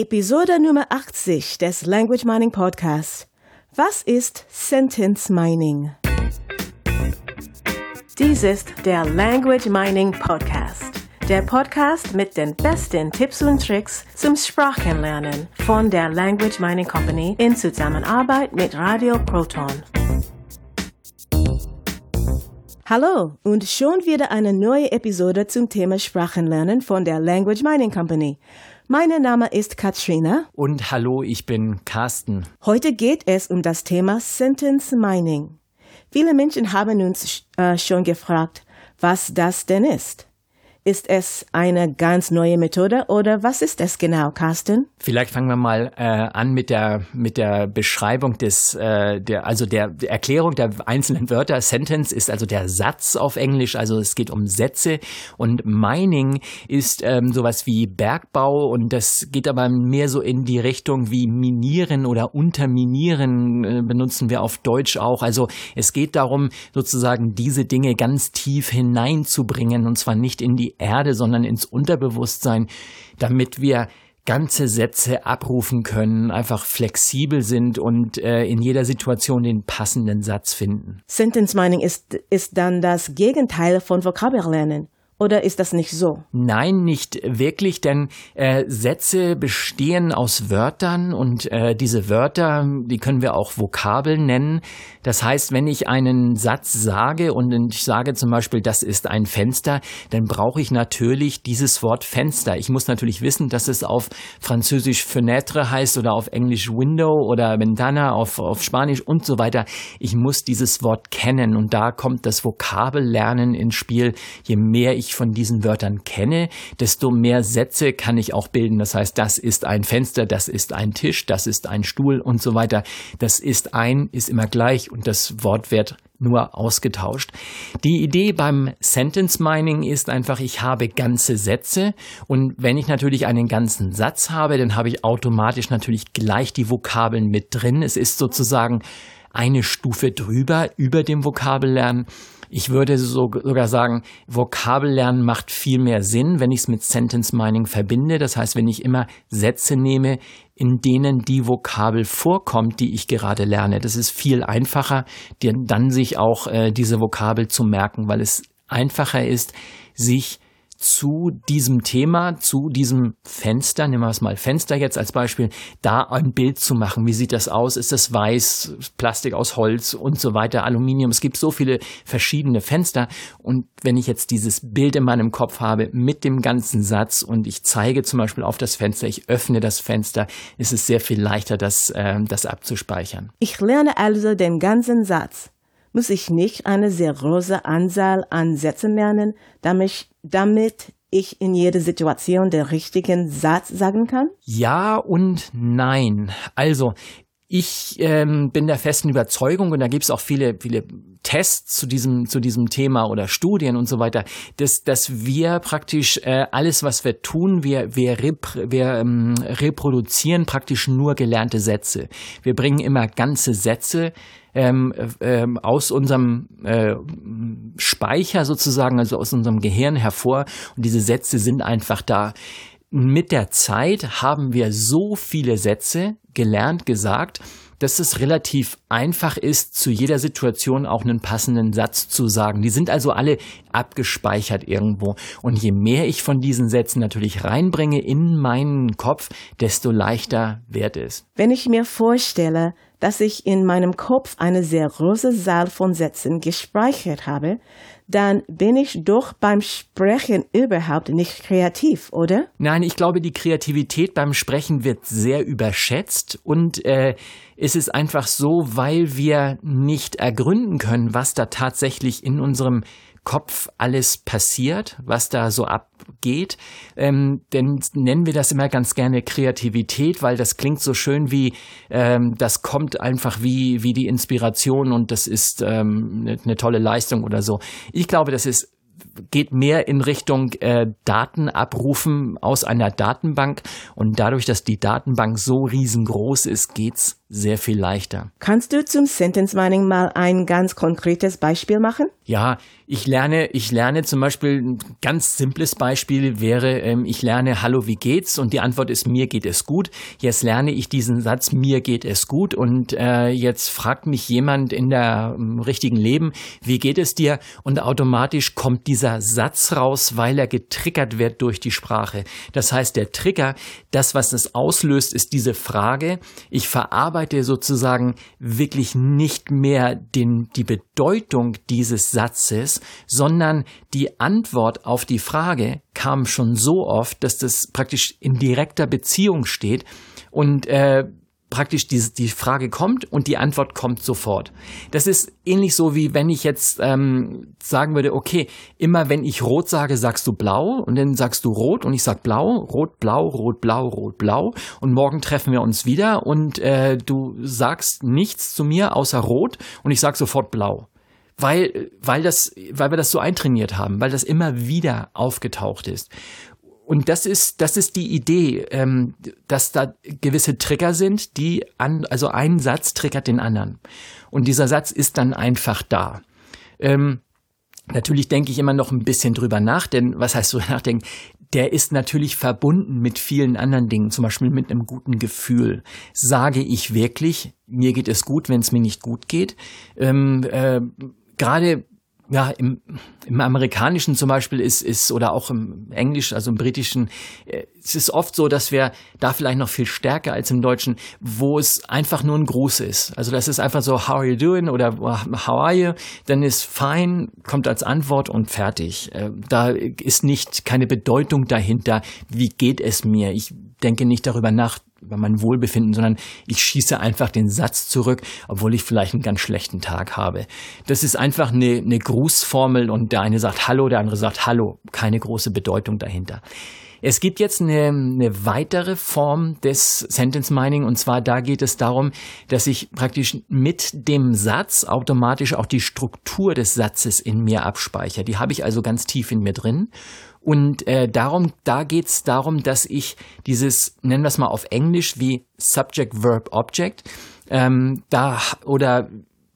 Episode Nummer 80 des Language Mining Podcast. Was ist Sentence Mining? Dies ist der Language Mining Podcast. Der Podcast mit den besten Tipps und Tricks zum Sprachenlernen von der Language Mining Company in Zusammenarbeit mit Radio Proton. Hallo und schon wieder eine neue Episode zum Thema Sprachenlernen von der Language Mining Company. Mein Name ist Katrina. Und hallo, ich bin Carsten. Heute geht es um das Thema Sentence Mining. Viele Menschen haben uns äh, schon gefragt, was das denn ist. Ist es eine ganz neue Methode oder was ist es genau, Carsten? Vielleicht fangen wir mal äh, an mit der mit der Beschreibung des äh, der also der Erklärung der einzelnen Wörter. Sentence ist also der Satz auf Englisch, also es geht um Sätze und Mining ist ähm, sowas wie Bergbau und das geht aber mehr so in die Richtung wie minieren oder unterminieren äh, benutzen wir auf Deutsch auch. Also es geht darum sozusagen diese Dinge ganz tief hineinzubringen und zwar nicht in die Erde, sondern ins Unterbewusstsein, damit wir ganze Sätze abrufen können, einfach flexibel sind und äh, in jeder Situation den passenden Satz finden. Sentence Mining ist, ist dann das Gegenteil von Vokabellernen. Oder ist das nicht so? Nein, nicht wirklich, denn äh, Sätze bestehen aus Wörtern und äh, diese Wörter, die können wir auch Vokabeln nennen. Das heißt, wenn ich einen Satz sage und ich sage zum Beispiel, das ist ein Fenster, dann brauche ich natürlich dieses Wort Fenster. Ich muss natürlich wissen, dass es auf Französisch Fenêtre heißt oder auf Englisch Window oder Ventana auf, auf Spanisch und so weiter. Ich muss dieses Wort kennen und da kommt das Vokabellernen ins Spiel. Je mehr ich ich von diesen Wörtern kenne, desto mehr Sätze kann ich auch bilden. Das heißt, das ist ein Fenster, das ist ein Tisch, das ist ein Stuhl und so weiter. Das ist ein, ist immer gleich und das Wort wird nur ausgetauscht. Die Idee beim Sentence Mining ist einfach, ich habe ganze Sätze und wenn ich natürlich einen ganzen Satz habe, dann habe ich automatisch natürlich gleich die Vokabeln mit drin. Es ist sozusagen eine Stufe drüber über dem Vokabellernen. Ich würde sogar sagen, Vokabellernen macht viel mehr Sinn, wenn ich es mit Sentence Mining verbinde. Das heißt, wenn ich immer Sätze nehme, in denen die Vokabel vorkommt, die ich gerade lerne. Das ist viel einfacher, dann sich auch äh, diese Vokabel zu merken, weil es einfacher ist, sich zu diesem Thema, zu diesem Fenster, nehmen wir es mal Fenster jetzt als Beispiel, da ein Bild zu machen. Wie sieht das aus? Ist das weiß, Plastik aus Holz und so weiter, Aluminium? Es gibt so viele verschiedene Fenster. Und wenn ich jetzt dieses Bild in meinem Kopf habe mit dem ganzen Satz und ich zeige zum Beispiel auf das Fenster, ich öffne das Fenster, ist es sehr viel leichter, das, äh, das abzuspeichern. Ich lerne also den ganzen Satz muss ich nicht eine große Anzahl an Sätzen lernen, damit, damit ich in jeder Situation den richtigen Satz sagen kann? Ja und nein. Also ich ähm, bin der festen Überzeugung, und da gibt es auch viele, viele Tests zu diesem, zu diesem Thema oder Studien und so weiter, dass, dass wir praktisch äh, alles, was wir tun, wir, wir, rep wir ähm, reproduzieren praktisch nur gelernte Sätze. Wir bringen immer ganze Sätze ähm, ähm, aus unserem äh, Speicher sozusagen, also aus unserem Gehirn hervor. Und diese Sätze sind einfach da. Mit der Zeit haben wir so viele Sätze gelernt, gesagt, dass es relativ einfach ist, zu jeder Situation auch einen passenden Satz zu sagen. Die sind also alle abgespeichert irgendwo. Und je mehr ich von diesen Sätzen natürlich reinbringe in meinen Kopf, desto leichter wird es. Wenn ich mir vorstelle, dass ich in meinem Kopf eine sehr große Zahl von Sätzen gespeichert habe, dann bin ich doch beim Sprechen überhaupt nicht kreativ, oder? Nein, ich glaube, die Kreativität beim Sprechen wird sehr überschätzt und äh, es ist einfach so, weil wir nicht ergründen können, was da tatsächlich in unserem Kopf alles passiert, was da so abgeht. Ähm, denn nennen wir das immer ganz gerne Kreativität, weil das klingt so schön wie, ähm, das kommt einfach wie, wie die Inspiration und das ist ähm, eine, eine tolle Leistung oder so. Ich glaube, das ist geht mehr in Richtung äh, Daten abrufen aus einer Datenbank und dadurch, dass die Datenbank so riesengroß ist, geht's sehr viel leichter. Kannst du zum Sentence Mining mal ein ganz konkretes Beispiel machen? Ja, ich lerne, ich lerne zum Beispiel, ein ganz simples Beispiel wäre, ähm, ich lerne Hallo, wie geht's? Und die Antwort ist, mir geht es gut. Jetzt lerne ich diesen Satz, mir geht es gut. Und äh, jetzt fragt mich jemand in der im richtigen Leben, wie geht es dir? Und automatisch kommt dieser Satz raus, weil er getriggert wird durch die Sprache. Das heißt, der Trigger, das, was es auslöst, ist diese Frage. Ich verarbeite sozusagen wirklich nicht mehr den, die Bedeutung dieses Satzes, sondern die Antwort auf die Frage kam schon so oft, dass das praktisch in direkter Beziehung steht. Und äh, praktisch die, die Frage kommt und die Antwort kommt sofort. Das ist ähnlich so wie wenn ich jetzt ähm, sagen würde, okay, immer wenn ich rot sage, sagst du blau und dann sagst du rot und ich sag blau, rot, blau, rot, blau, rot, blau und morgen treffen wir uns wieder und äh, du sagst nichts zu mir außer rot und ich sag sofort blau weil, weil, das, weil wir das so eintrainiert haben, weil das immer wieder aufgetaucht ist. Und das ist, das ist die Idee, ähm, dass da gewisse Trigger sind, die an, also ein Satz triggert den anderen. Und dieser Satz ist dann einfach da. Ähm, natürlich denke ich immer noch ein bisschen drüber nach, denn was heißt so nachdenken? Der ist natürlich verbunden mit vielen anderen Dingen, zum Beispiel mit einem guten Gefühl. Sage ich wirklich, mir geht es gut, wenn es mir nicht gut geht? Ähm, äh, gerade ja, im, im Amerikanischen zum Beispiel ist, ist, oder auch im Englisch, also im Britischen, äh, es ist oft so, dass wir da vielleicht noch viel stärker als im Deutschen, wo es einfach nur ein Gruß ist. Also das ist einfach so, how are you doing oder how are you? Dann ist fine, kommt als Antwort und fertig. Äh, da ist nicht keine Bedeutung dahinter, wie geht es mir? Ich denke nicht darüber nach, über mein Wohlbefinden, sondern ich schieße einfach den Satz zurück, obwohl ich vielleicht einen ganz schlechten Tag habe. Das ist einfach eine, eine Grußformel und der eine sagt Hallo, der andere sagt Hallo. Keine große Bedeutung dahinter. Es gibt jetzt eine, eine weitere Form des Sentence Mining und zwar da geht es darum, dass ich praktisch mit dem Satz automatisch auch die Struktur des Satzes in mir abspeichere. Die habe ich also ganz tief in mir drin und äh, darum, da geht's darum, dass ich dieses, nennen wir es mal auf Englisch wie Subject, Verb, Object, ähm, da oder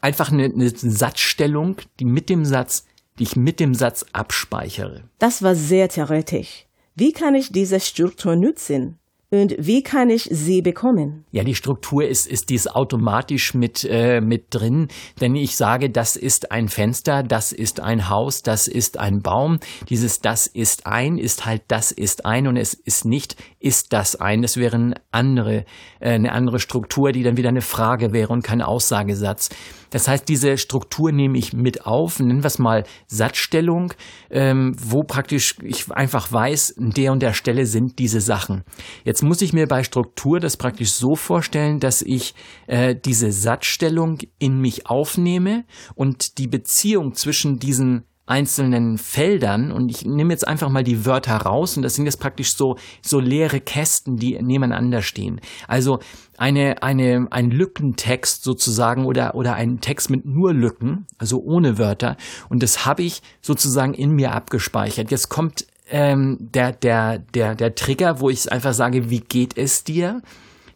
einfach eine, eine Satzstellung, die mit dem Satz, die ich mit dem Satz abspeichere. Das war sehr theoretisch. Wie kann ich diese Struktur nutzen? Und wie kann ich sie bekommen? Ja, die Struktur ist, ist dies automatisch mit, äh, mit drin. Wenn ich sage, das ist ein Fenster, das ist ein Haus, das ist ein Baum, dieses das ist ein ist halt das ist ein und es ist nicht ist das ein. Das wäre eine andere, äh, eine andere Struktur, die dann wieder eine Frage wäre und kein Aussagesatz. Das heißt, diese Struktur nehme ich mit auf, nennen wir es mal Satzstellung, ähm, wo praktisch ich einfach weiß, an der und der Stelle sind diese Sachen. Jetzt muss ich mir bei Struktur das praktisch so vorstellen, dass ich äh, diese Satzstellung in mich aufnehme und die Beziehung zwischen diesen einzelnen Feldern und ich nehme jetzt einfach mal die Wörter raus und das sind jetzt praktisch so so leere Kästen, die nebeneinander stehen. Also eine eine ein Lückentext sozusagen oder oder ein Text mit nur Lücken, also ohne Wörter und das habe ich sozusagen in mir abgespeichert. Jetzt kommt ähm, der der der der Trigger, wo ich einfach sage, wie geht es dir?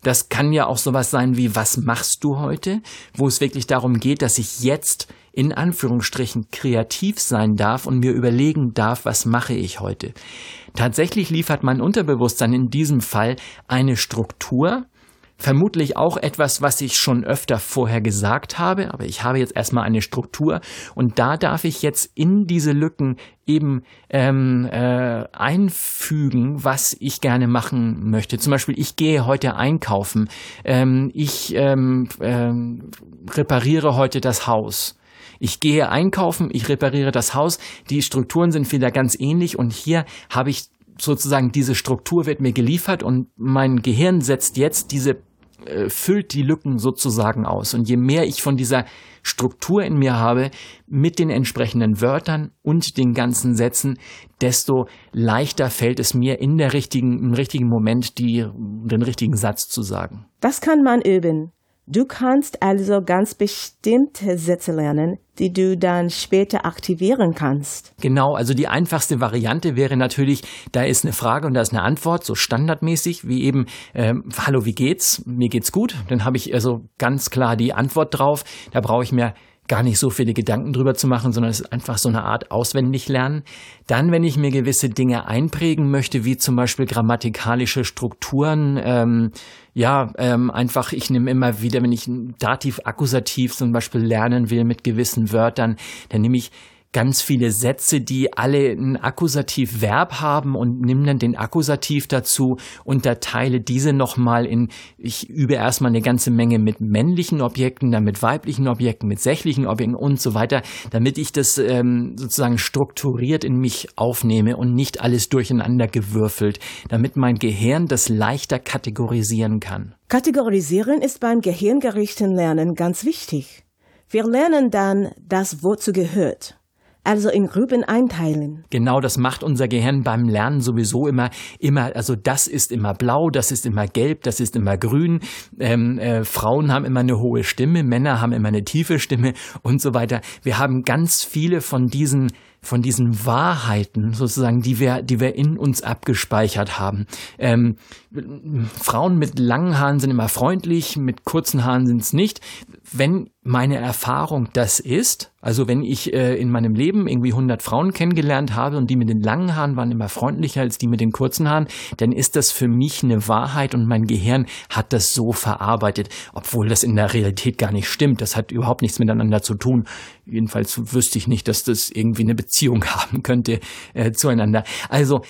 Das kann ja auch sowas sein wie, was machst du heute? Wo es wirklich darum geht, dass ich jetzt in Anführungsstrichen kreativ sein darf und mir überlegen darf, was mache ich heute. Tatsächlich liefert mein Unterbewusstsein in diesem Fall eine Struktur, vermutlich auch etwas, was ich schon öfter vorher gesagt habe, aber ich habe jetzt erstmal eine Struktur und da darf ich jetzt in diese Lücken eben ähm, äh, einfügen, was ich gerne machen möchte. Zum Beispiel, ich gehe heute einkaufen, ähm, ich ähm, ähm, repariere heute das Haus. Ich gehe einkaufen, ich repariere das Haus, die Strukturen sind wieder ganz ähnlich und hier habe ich sozusagen diese Struktur wird mir geliefert und mein Gehirn setzt jetzt diese äh, füllt die Lücken sozusagen aus. Und je mehr ich von dieser Struktur in mir habe, mit den entsprechenden Wörtern und den ganzen Sätzen, desto leichter fällt es mir in der richtigen, im richtigen Moment die, den richtigen Satz zu sagen. Das kann man üben. Du kannst also ganz bestimmte Sätze lernen, die du dann später aktivieren kannst. Genau, also die einfachste Variante wäre natürlich, da ist eine Frage und da ist eine Antwort, so standardmäßig, wie eben, ähm, hallo, wie geht's? Mir geht's gut. Dann habe ich also ganz klar die Antwort drauf. Da brauche ich mir gar nicht so viele Gedanken drüber zu machen, sondern es ist einfach so eine Art auswendig lernen. Dann, wenn ich mir gewisse Dinge einprägen möchte, wie zum Beispiel grammatikalische Strukturen, ähm, ja, ähm, einfach, ich nehme immer wieder, wenn ich ein Dativ-Akkusativ zum Beispiel lernen will mit gewissen Wörtern, dann nehme ich ganz viele Sätze, die alle ein Akkusativ-Verb haben und nimm dann den Akkusativ dazu, unterteile diese nochmal in, ich übe erstmal eine ganze Menge mit männlichen Objekten, dann mit weiblichen Objekten, mit sächlichen Objekten und so weiter, damit ich das ähm, sozusagen strukturiert in mich aufnehme und nicht alles durcheinander gewürfelt, damit mein Gehirn das leichter kategorisieren kann. Kategorisieren ist beim gehirngerichten Lernen ganz wichtig. Wir lernen dann das wozu gehört also in Gruppen einteilen. Genau, das macht unser Gehirn beim Lernen sowieso immer, immer, also das ist immer blau, das ist immer gelb, das ist immer grün. Ähm, äh, Frauen haben immer eine hohe Stimme, Männer haben immer eine tiefe Stimme und so weiter. Wir haben ganz viele von diesen von diesen Wahrheiten sozusagen, die wir, die wir in uns abgespeichert haben. Ähm, Frauen mit langen Haaren sind immer freundlich, mit kurzen Haaren sind es nicht. Wenn meine Erfahrung das ist, also wenn ich äh, in meinem Leben irgendwie 100 Frauen kennengelernt habe und die mit den langen Haaren waren immer freundlicher als die mit den kurzen Haaren, dann ist das für mich eine Wahrheit und mein Gehirn hat das so verarbeitet, obwohl das in der Realität gar nicht stimmt. Das hat überhaupt nichts miteinander zu tun. Jedenfalls wüsste ich nicht, dass das irgendwie eine Beziehung haben könnte äh, zueinander. Also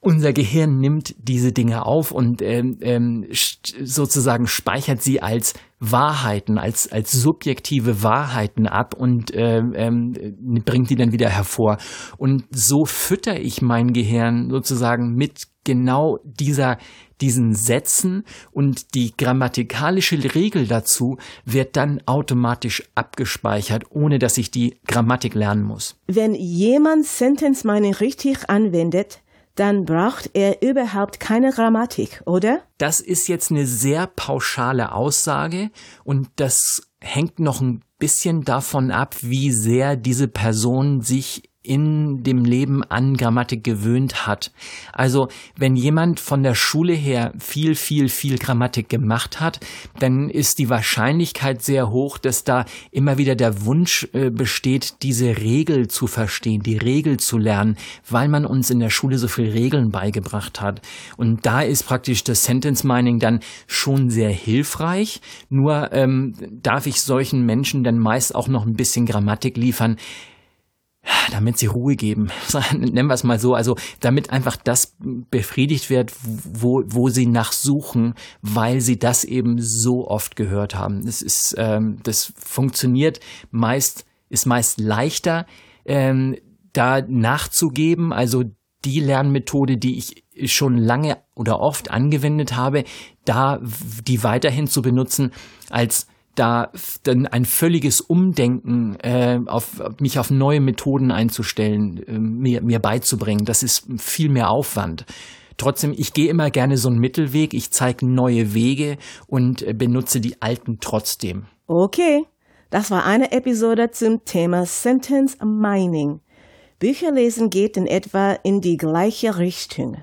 unser Gehirn nimmt diese Dinge auf und ähm, ähm, sozusagen speichert sie als Wahrheiten, als, als subjektive Wahrheiten ab und ähm, ähm, bringt die dann wieder hervor. Und so fütter ich mein Gehirn sozusagen mit genau dieser, diesen Sätzen und die grammatikalische Regel dazu wird dann automatisch abgespeichert, ohne dass ich die Grammatik lernen muss. Wenn jemand Sentence Mining richtig anwendet, dann braucht er überhaupt keine Grammatik, oder? Das ist jetzt eine sehr pauschale Aussage und das hängt noch ein bisschen davon ab, wie sehr diese Person sich in dem Leben an Grammatik gewöhnt hat. Also wenn jemand von der Schule her viel, viel, viel Grammatik gemacht hat, dann ist die Wahrscheinlichkeit sehr hoch, dass da immer wieder der Wunsch äh, besteht, diese Regel zu verstehen, die Regel zu lernen, weil man uns in der Schule so viel Regeln beigebracht hat. Und da ist praktisch das Sentence Mining dann schon sehr hilfreich. Nur ähm, darf ich solchen Menschen dann meist auch noch ein bisschen Grammatik liefern, damit sie Ruhe geben. Nennen wir es mal so. Also damit einfach das befriedigt wird, wo, wo sie nachsuchen, weil sie das eben so oft gehört haben. Das ist, ähm, das funktioniert meist, ist meist leichter, ähm, da nachzugeben. Also die Lernmethode, die ich schon lange oder oft angewendet habe, da die weiterhin zu benutzen, als da dann ein völliges Umdenken, äh, auf mich auf neue Methoden einzustellen, äh, mir, mir beizubringen, das ist viel mehr Aufwand. Trotzdem, ich gehe immer gerne so einen Mittelweg, ich zeige neue Wege und äh, benutze die alten trotzdem. Okay, das war eine Episode zum Thema Sentence Mining. Bücherlesen geht in etwa in die gleiche Richtung.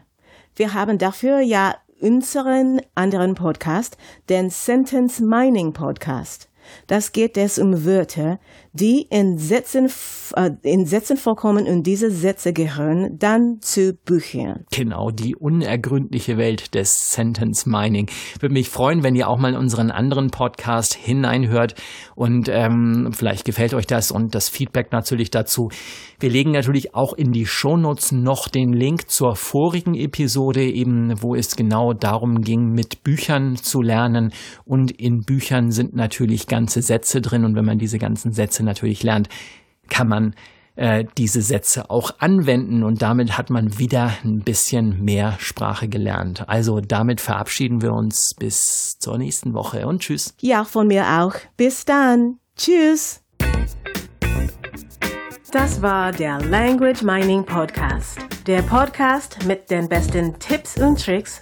Wir haben dafür ja unseren anderen Podcast, den Sentence Mining Podcast. Das geht es um Wörter, die in Sätzen, äh, in Sätzen vorkommen und diese Sätze gehören dann zu Büchern. Genau, die unergründliche Welt des Sentence Mining. Würde mich freuen, wenn ihr auch mal in unseren anderen Podcast hineinhört und ähm, vielleicht gefällt euch das und das Feedback natürlich dazu. Wir legen natürlich auch in die Shownotes noch den Link zur vorigen Episode, eben wo es genau darum ging, mit Büchern zu lernen und in Büchern sind natürlich ganze Sätze drin und wenn man diese ganzen Sätze natürlich lernt, kann man äh, diese Sätze auch anwenden und damit hat man wieder ein bisschen mehr Sprache gelernt. Also damit verabschieden wir uns bis zur nächsten Woche und tschüss. Ja, von mir auch. Bis dann. Tschüss. Das war der Language Mining Podcast. Der Podcast mit den besten Tipps und Tricks